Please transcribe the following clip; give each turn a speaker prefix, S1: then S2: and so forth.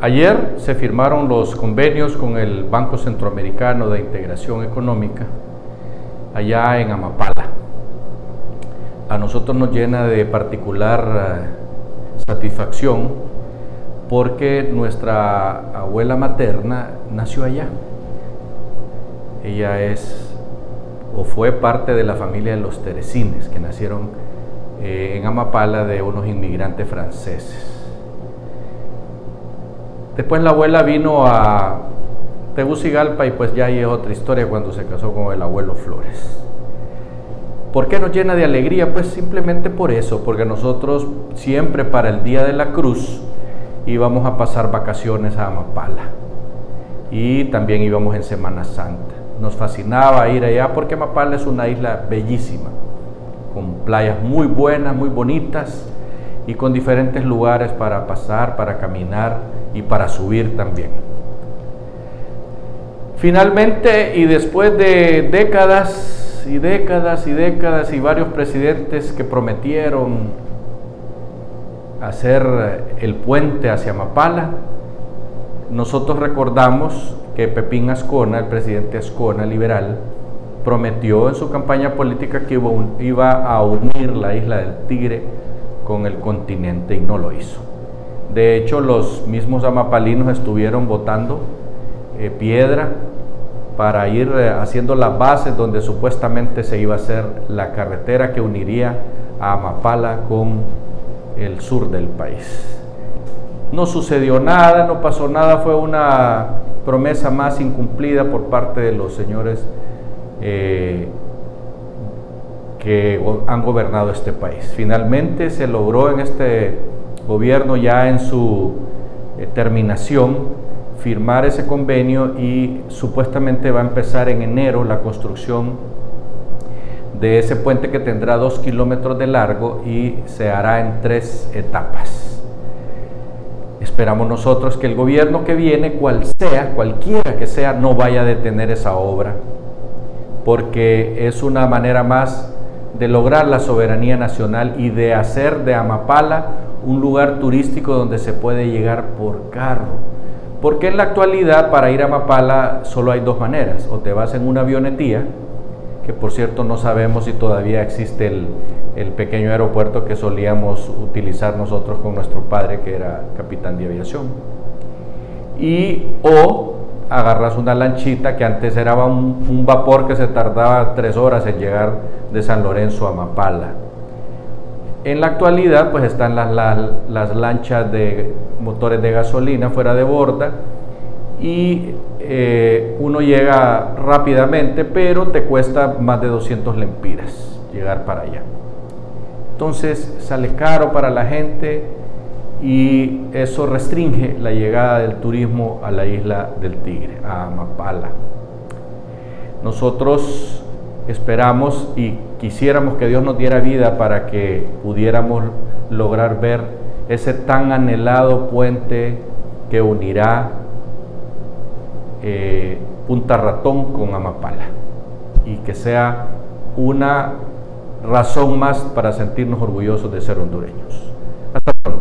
S1: Ayer se firmaron los convenios con el Banco Centroamericano de Integración Económica allá en Amapala. A nosotros nos llena de particular eh, satisfacción porque nuestra abuela materna nació allá. Ella es o fue parte de la familia de los Teresines que nacieron eh, en Amapala de unos inmigrantes franceses. Después la abuela vino a Tegucigalpa y pues ya hay otra historia cuando se casó con el abuelo Flores. ¿Por qué nos llena de alegría? Pues simplemente por eso, porque nosotros siempre para el Día de la Cruz íbamos a pasar vacaciones a Amapala y también íbamos en Semana Santa. Nos fascinaba ir allá porque Amapala es una isla bellísima, con playas muy buenas, muy bonitas y con diferentes lugares para pasar, para caminar y para subir también. Finalmente, y después de décadas y décadas y décadas y varios presidentes que prometieron hacer el puente hacia Mapala, nosotros recordamos que Pepín Ascona, el presidente Ascona liberal, prometió en su campaña política que iba a unir la isla del Tigre con el continente y no lo hizo. De hecho, los mismos amapalinos estuvieron botando eh, piedra para ir eh, haciendo las bases donde supuestamente se iba a hacer la carretera que uniría a Amapala con el sur del país. No sucedió nada, no pasó nada, fue una promesa más incumplida por parte de los señores eh, han gobernado este país. Finalmente se logró en este gobierno ya en su eh, terminación firmar ese convenio y supuestamente va a empezar en enero la construcción de ese puente que tendrá dos kilómetros de largo y se hará en tres etapas. Esperamos nosotros que el gobierno que viene, cual sea, cualquiera que sea, no vaya a detener esa obra, porque es una manera más de lograr la soberanía nacional y de hacer de Amapala un lugar turístico donde se puede llegar por carro. Porque en la actualidad para ir a Mapala solo hay dos maneras. O te vas en una avionetía, que por cierto no sabemos si todavía existe el, el pequeño aeropuerto que solíamos utilizar nosotros con nuestro padre, que era capitán de aviación. Y o agarras una lanchita que antes era un, vapor que se tardaba tres horas en llegar de San Lorenzo a Mapala. En la actualidad pues están las, las, lanchas de motores de gasolina fuera de borda y eh, uno llega rápidamente, pero te cuesta más de 200 lempiras llegar para allá. Entonces sale caro para la gente y eso restringe la llegada del turismo a la isla del Tigre, a Mapala. Nosotros esperamos y quisiéramos que Dios nos diera vida para que pudiéramos lograr ver ese tan anhelado puente que unirá eh, Punta Ratón con Amapala y que sea una razón más para sentirnos orgullosos de ser hondureños. Hasta pronto.